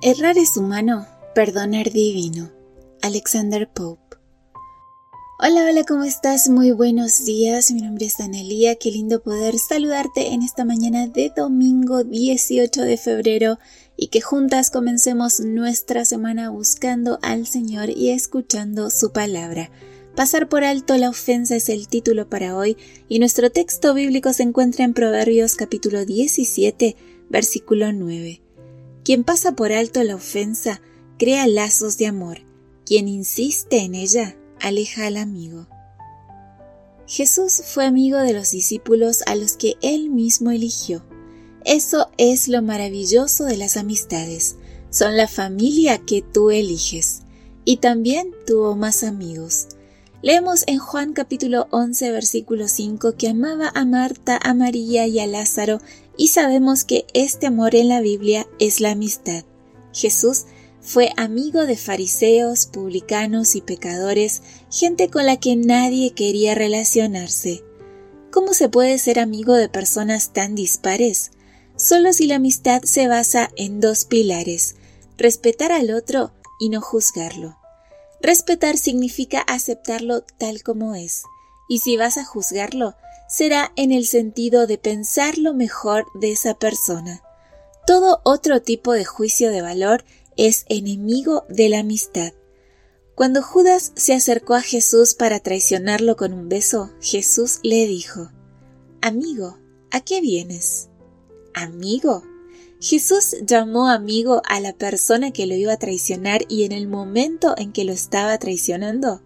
Errar es humano, perdonar divino. Alexander Pope. Hola, hola, ¿cómo estás? Muy buenos días. Mi nombre es Danelia. Qué lindo poder saludarte en esta mañana de domingo 18 de febrero y que juntas comencemos nuestra semana buscando al Señor y escuchando su palabra. Pasar por alto la ofensa es el título para hoy y nuestro texto bíblico se encuentra en Proverbios capítulo 17, versículo 9. Quien pasa por alto la ofensa crea lazos de amor. Quien insiste en ella aleja al amigo. Jesús fue amigo de los discípulos a los que él mismo eligió. Eso es lo maravilloso de las amistades. Son la familia que tú eliges. Y también tuvo más amigos. Leemos en Juan capítulo 11 versículo 5 que amaba a Marta, a María y a Lázaro y sabemos que este amor en la Biblia es la amistad. Jesús fue amigo de fariseos, publicanos y pecadores, gente con la que nadie quería relacionarse. ¿Cómo se puede ser amigo de personas tan dispares? Solo si la amistad se basa en dos pilares, respetar al otro y no juzgarlo. Respetar significa aceptarlo tal como es, y si vas a juzgarlo, será en el sentido de pensar lo mejor de esa persona. Todo otro tipo de juicio de valor es enemigo de la amistad. Cuando Judas se acercó a Jesús para traicionarlo con un beso, Jesús le dijo, Amigo, ¿a qué vienes? Amigo. Jesús llamó amigo a la persona que lo iba a traicionar y en el momento en que lo estaba traicionando.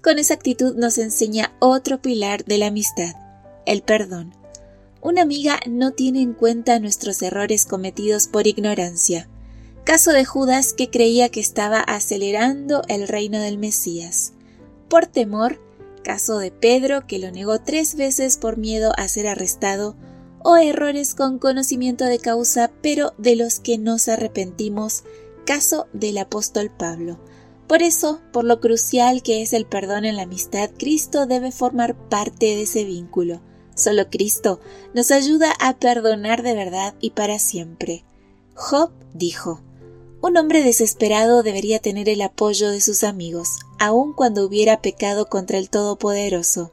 Con esa actitud nos enseña otro pilar de la amistad, el perdón. Una amiga no tiene en cuenta nuestros errores cometidos por ignorancia. Caso de Judas que creía que estaba acelerando el reino del Mesías. Por temor, caso de Pedro que lo negó tres veces por miedo a ser arrestado, o errores con conocimiento de causa pero de los que nos arrepentimos, caso del apóstol Pablo. Por eso, por lo crucial que es el perdón en la amistad, Cristo debe formar parte de ese vínculo. Solo Cristo nos ayuda a perdonar de verdad y para siempre. Job dijo, un hombre desesperado debería tener el apoyo de sus amigos, aun cuando hubiera pecado contra el Todopoderoso.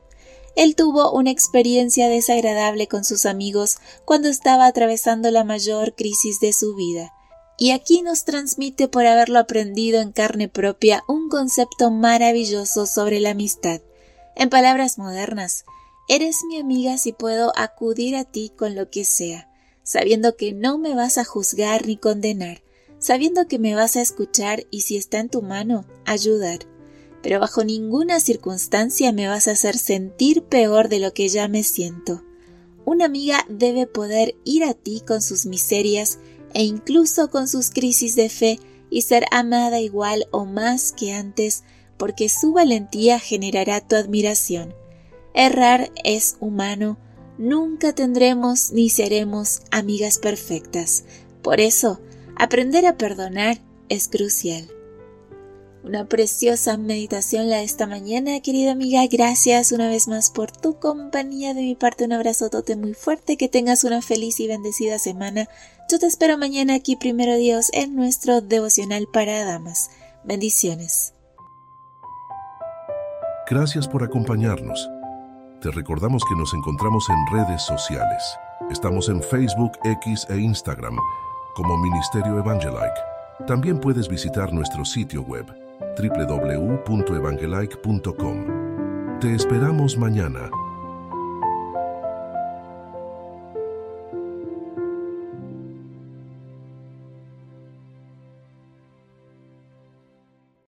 Él tuvo una experiencia desagradable con sus amigos cuando estaba atravesando la mayor crisis de su vida. Y aquí nos transmite por haberlo aprendido en carne propia un concepto maravilloso sobre la amistad. En palabras modernas, Eres mi amiga si puedo acudir a ti con lo que sea, sabiendo que no me vas a juzgar ni condenar, sabiendo que me vas a escuchar y si está en tu mano, ayudar. Pero bajo ninguna circunstancia me vas a hacer sentir peor de lo que ya me siento. Una amiga debe poder ir a ti con sus miserias e incluso con sus crisis de fe y ser amada igual o más que antes, porque su valentía generará tu admiración. Errar es humano, nunca tendremos ni seremos amigas perfectas. Por eso, aprender a perdonar es crucial. Una preciosa meditación la de esta mañana, querida amiga. Gracias una vez más por tu compañía. De mi parte, un abrazotote muy fuerte. Que tengas una feliz y bendecida semana. Yo te espero mañana aquí, primero Dios, en nuestro devocional para damas. Bendiciones. Gracias por acompañarnos. Te recordamos que nos encontramos en redes sociales. Estamos en Facebook, X e Instagram como Ministerio Evangelike. También puedes visitar nuestro sitio web www.evangelike.com. Te esperamos mañana